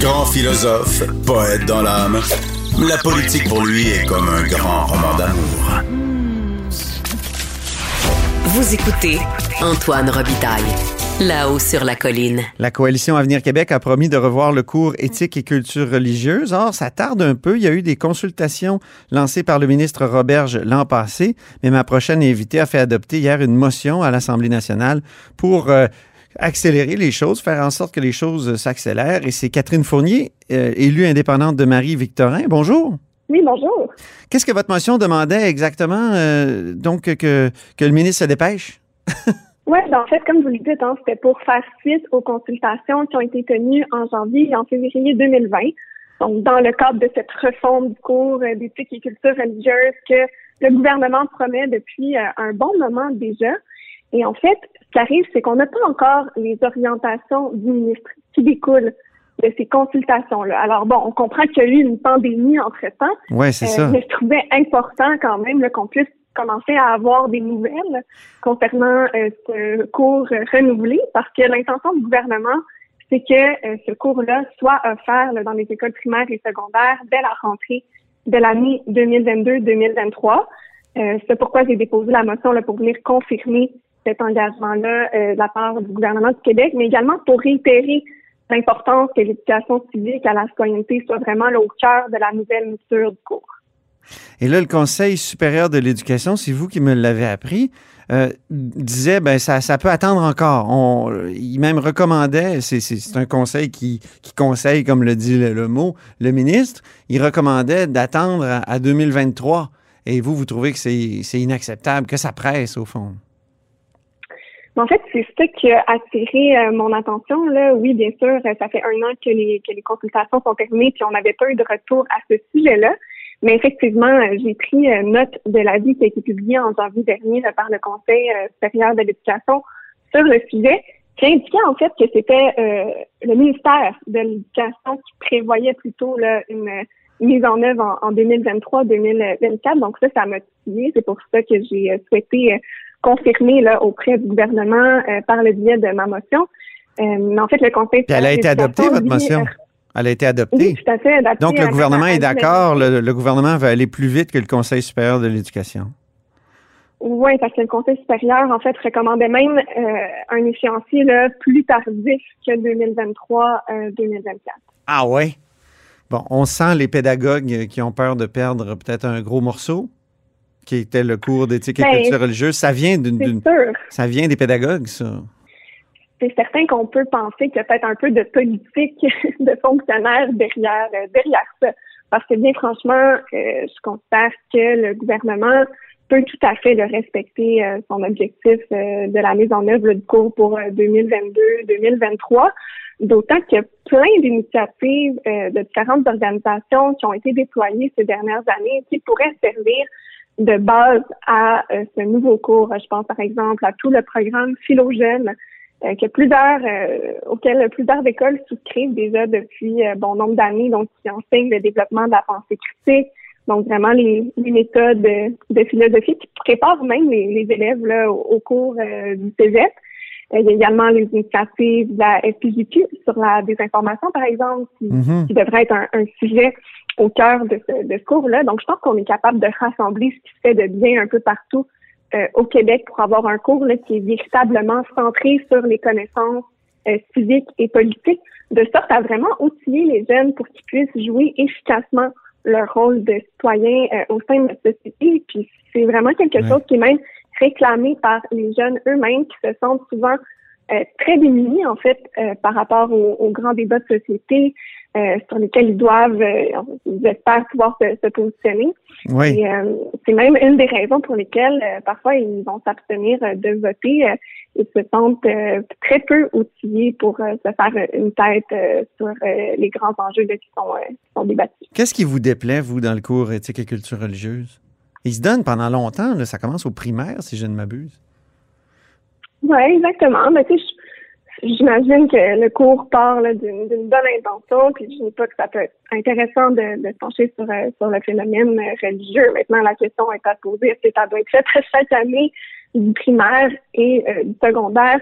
Grand philosophe, poète dans l'âme, la politique pour lui est comme un grand roman d'amour. Vous écoutez Antoine Robitaille. Là-haut sur la colline. La coalition Avenir Québec a promis de revoir le cours éthique et culture religieuse. Or, ça tarde un peu. Il y a eu des consultations lancées par le ministre Roberge l'an passé, mais ma prochaine invitée a fait adopter hier une motion à l'Assemblée nationale pour euh, accélérer les choses, faire en sorte que les choses s'accélèrent. Et c'est Catherine Fournier, euh, élue indépendante de Marie-Victorin. Bonjour. Oui, bonjour. Qu'est-ce que votre motion demandait exactement, euh, donc, que, que le ministre se dépêche? Oui, ben en fait, comme vous le dites, hein, c'était pour faire suite aux consultations qui ont été tenues en janvier et en février 2020. Donc, dans le cadre de cette refonte du cours euh, d'éthique et culture religieuse que le gouvernement promet depuis euh, un bon moment déjà. Et en fait, ce qui arrive, c'est qu'on n'a pas encore les orientations du ministre qui découlent de ces consultations-là. Alors bon, on comprend qu'il y a eu une pandémie entre-temps. Oui, c'est ça. Mais je trouvais important quand même qu'on puisse commencer à avoir des nouvelles concernant euh, ce cours renouvelé parce que l'intention du gouvernement, c'est que euh, ce cours-là soit offert dans les écoles primaires et secondaires dès la rentrée de l'année 2022-2023. Euh, c'est pourquoi j'ai déposé la motion là, pour venir confirmer cet engagement-là de la part du gouvernement du Québec, mais également pour réitérer l'importance que l'éducation civique à la citoyenneté soit vraiment au cœur de la nouvelle mouture du cours. Et là, le Conseil supérieur de l'éducation, c'est vous qui me l'avez appris, euh, disait ben ça, ça peut attendre encore. On, il même recommandait, c'est un conseil qui, conseille, comme le dit le, mot, le ministre, il recommandait d'attendre à, 2023. Et vous, vous trouvez que c'est inacceptable, que ça presse au fond? En fait, c'est ça qui a attiré euh, mon attention. Là. Oui, bien sûr, ça fait un an que les, que les consultations sont terminées, puis on n'avait pas eu de retour à ce sujet-là. Mais effectivement, euh, j'ai pris euh, note de l'avis qui a été publié en janvier dernier par le Conseil euh, supérieur de l'éducation sur le sujet, qui indiquait en fait que c'était le ministère de l'Éducation qui prévoyait plutôt là, une mise en œuvre en, 2023-2024. Donc ça, ça m'a titillé. C'est pour ça que j'ai souhaité confirmer là, auprès du gouvernement par le biais de ma motion. mais en fait, le Conseil... Puis elle a été adoptée, votre motion? Elle a été adoptée. Oui, tout à fait. Donc, le gouvernement est d'accord. Le, gouvernement va aller plus vite que le Conseil supérieur de l'éducation. Oui, parce que le Conseil supérieur, en fait, recommandait même euh, un échéancier là, plus tardif que 2023-2024. ah oui? Bon, on sent les pédagogues qui ont peur de perdre peut-être un gros morceau, qui était le cours d'éthique et ben, culture religieuse. Ça vient d'une, ça vient des pédagogues, ça c'est certain qu'on peut penser qu'il y a peut-être un peu de politique de fonctionnaires derrière euh, derrière ça. Parce que bien franchement, euh, je considère que le gouvernement peut tout à fait le respecter euh, son objectif de la mise en œuvre du cours pour 2022-2023. D'autant qu'il y a plein d'initiatives de différentes organisations qui ont été déployées ces dernières années qui pourraient servir de base à ce nouveau cours. Je pense par exemple à tout le programme Philogène euh, que plusieurs euh, auxquelles plusieurs écoles souscrivent déjà depuis euh, bon nombre d'années, donc qui enseignent le développement de la pensée critique, donc vraiment les, les méthodes de, philosophie qui préparent même les, les élèves là, au, cours du cégep. Il y a également les initiatives de la FPJQ sur la désinformation, par exemple, qui, qui devrait être un, un, sujet au cœur de ce, de ce cours-là. Donc, je pense qu'on est capable de rassembler ce qui se fait de bien un peu partout euh, au Québec pour avoir un cours là, qui est véritablement centré sur les connaissances euh, civiques et politiques, de sorte à vraiment outiller les jeunes pour qu'ils puissent jouer efficacement leur rôle de citoyen euh, au sein de la société. Puis c'est vraiment quelque chose qui est même réclamé par les jeunes eux-mêmes qui se sentent souvent très démunis en fait par rapport aux, grands débats de société, euh, sur lesquels ils doivent, euh, pouvoir se, positionner. Oui. Euh, c'est même une des raisons pour lesquelles parfois ils vont s'abstenir de voter. ils se sentent très peu outillés pour se faire une tête sur les grands enjeux qui, sont, débattus. Qu'est-ce qui vous déplaît, vous, dans le cours éthique et culture religieuse? Il se donne pendant longtemps, ça commence au primaire, si je ne m'abuse. Oui, exactement. Mais tu sais, J'imagine que le cours part d'une bonne intention, puis je dis pas que ça peut être intéressant de, de se pencher sur, euh, le phénomène religieux. Maintenant, la question est à poser, est-ce que ça doit être fait chaque année du primaire et euh, du secondaire?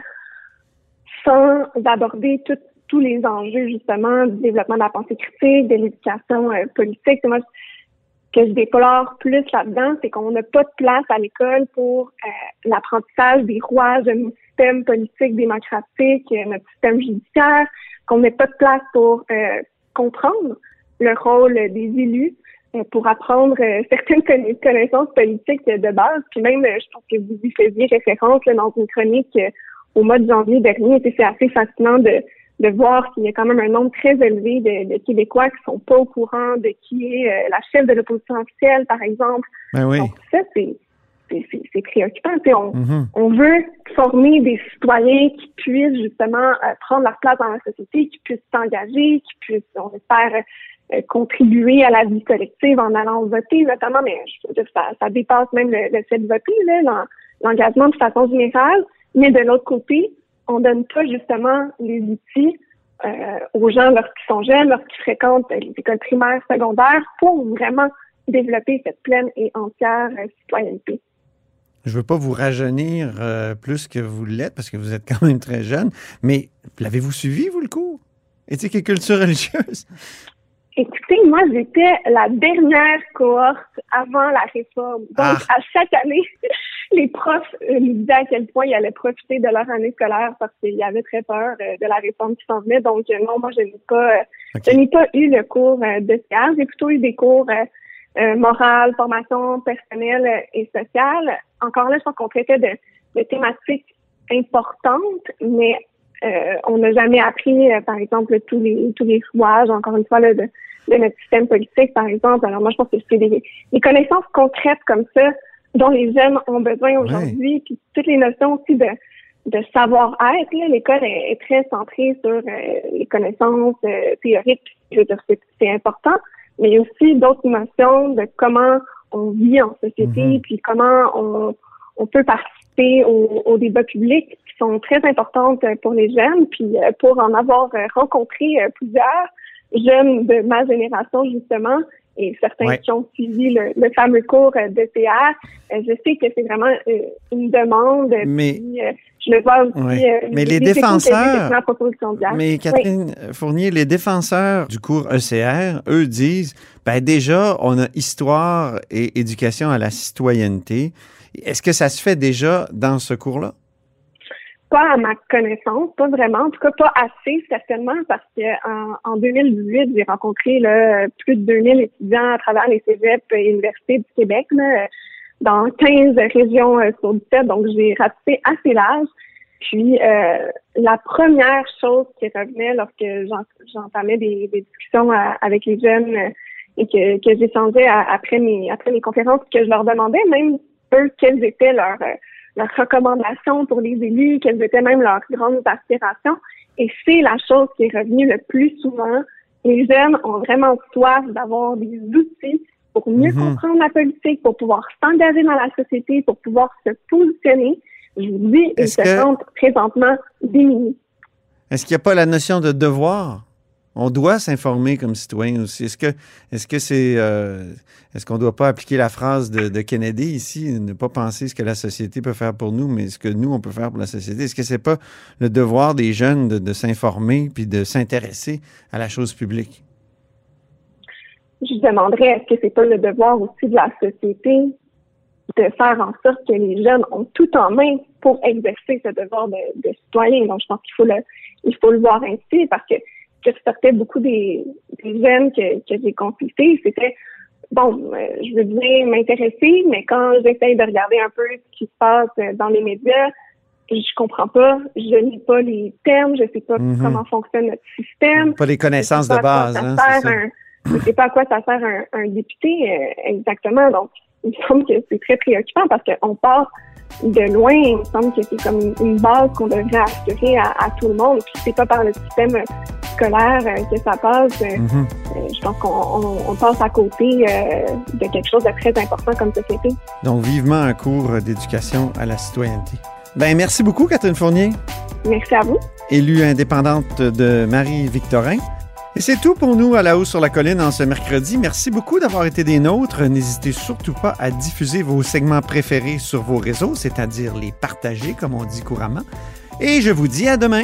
sans aborder tous les enjeux justement du développement de la pensée critique, de l'éducation euh, politique? Que je déplore plus là-dedans, c'est qu'on n'a pas de place à l'école pour euh, l'apprentissage des rouages de notre système politique démocratique, euh, notre système judiciaire, qu'on n'ait pas de place pour comprendre le rôle des élus pour apprendre certaines connaissances politiques de base. Puis même, je pense que vous y faisiez référence dans une chronique au mois de janvier dernier. C'est assez fascinant de, de voir qu'il y a quand même un nombre très élevé de, Québécois qui sont pas au courant de qui est euh, la chef de l'opposition officielle, par exemple. Ben oui. Donc, ça, c'est c'est préoccupant. On, mm-hmm. on veut former des citoyens qui puissent justement euh, prendre leur place dans la société, qui puissent s'engager, qui puissent, on espère, euh, contribuer à la vie collective en allant voter, notamment, mais je veux dire, ça, ça dépasse même le, le fait de voter, l'engagement de façon générale. Mais de l'autre côté, on donne pas justement les outils euh, aux gens lorsqu'ils sont jeunes, lorsqu'ils fréquentent les écoles primaires, secondaires, pour vraiment développer cette pleine et entière euh, citoyenneté. Je ne veux pas vous rajeunir euh, plus que vous l'êtes, parce que vous êtes quand même très jeune, mais l'avez-vous suivi, vous, le cours? Éthique et culture religieuse? Écoutez, moi, j'étais la dernière cohorte avant la réforme. Donc, ah. à chaque année, les profs euh, nous disaient à quel point ils allaient profiter de leur année scolaire parce qu'ils avaient très peur euh, de la réforme qui s'en venait. Donc, euh, non, moi, je n'ai pas, je n'ai pas eu le cours de sciences. J'ai plutôt eu des cours morales, formation personnelle et sociale. Encore là, je pense qu'on traitait de, de thématiques importantes, mais euh, on n'a jamais appris, euh, par exemple, tous les tous les rouages, encore une fois, là, de, notre système politique, par exemple. Alors moi, je pense que c'est des, connaissances concrètes comme ça dont les jeunes ont besoin aujourd'hui, puis toutes les notions aussi de, de savoir-être. L'école est, très centrée sur euh, les connaissances théoriques. Je veux dire, c'est important, mais il y a aussi d'autres notions de comment on vit en société, mm-hmm. puis comment on, on peut participer au, au débat public qui sont très importantes pour les jeunes. Puis euh, pour en avoir euh, rencontré euh, plusieurs jeunes de ma génération, justement, et certains qui ont suivi le, fameux cours de théâtre, je sais que c'est vraiment une demande. Mais, je le vois aussi. mais les défenseurs. mais Catherine Fournier, les défenseurs du cours ECR, eux disent, ben déjà, on a histoire et éducation à la citoyenneté. Est-ce que ça se fait déjà dans ce cours-là? Pas à ma connaissance, pas vraiment. En tout cas, pas assez, certainement, parce qu'en en, 2018, j'ai rencontré là, plus de 2000 étudiants à travers les cégeps et universités du Québec, dans 15 régions euh, sur 17, donc j'ai raté assez large. Puis, euh, la première chose qui revenait lorsque j'entamais des, discussions euh, avec les jeunes et que, que j'échangeais après mes, après mes conférences, que je leur demandais, même quelles étaient leurs, euh, leurs recommandations pour les élus, quelles étaient même leurs grandes aspirations. Et c'est la chose qui est revenue le plus souvent. Les jeunes ont vraiment soif d'avoir des outils pour mieux mhm. comprendre la politique, pour pouvoir s'engager dans la société, pour pouvoir se positionner. Je vous dis, ils se sentent présentement démunis. Est-ce qu'il n'y a pas la notion de devoir? On doit s'informer comme citoyen aussi. Est-ce que est-ce que c'est euh, est-ce qu'on ne doit pas appliquer la phrase de, Kennedy ici, ne pas penser ce que la société peut faire pour nous, mais ce que nous on peut faire pour la société? Est-ce que c'est pas le devoir des jeunes de, s'informer puis de s'intéresser à la chose publique? Je demanderais est-ce que c'est pas le devoir aussi de la société de faire en sorte que les jeunes ont tout en main pour exercer ce devoir de, de citoyen? Donc je pense qu'il faut le il faut le voir ainsi parce que que sortait beaucoup des, des jeunes que, que j'ai consultés, c'était bon, euh, je veux bien m'intéresser, mais quand j'essaie de regarder un peu ce qui se passe euh, dans les médias, je comprends pas, je n'ai pas les termes, je sais pas mhm. comment fonctionne notre système. Pas les connaissances de base. Hein, je sais pas à quoi ça sert un, un député euh, exactement. Donc, il me semble que c'est très préoccupant parce qu'on part de loin, il me semble que c'est comme une base qu'on devrait assurer à, tout le monde. Puis c'est pas par le système scolaire euh, que ça passe. Mhm. euh, je pense qu'on passe à côté de quelque chose de très important comme société. Donc, vivement un cours d'éducation à la citoyenneté. Ben, merci beaucoup, Catherine Fournier. Merci à vous. Élue indépendante de Marie-Victorin. Et c'est tout pour nous à la hausse sur la colline en ce mercredi. Merci beaucoup d'avoir été des nôtres. N'hésitez surtout pas à diffuser vos segments préférés sur vos réseaux, c'est-à-dire les partager, comme on dit couramment. Et je vous dis à demain.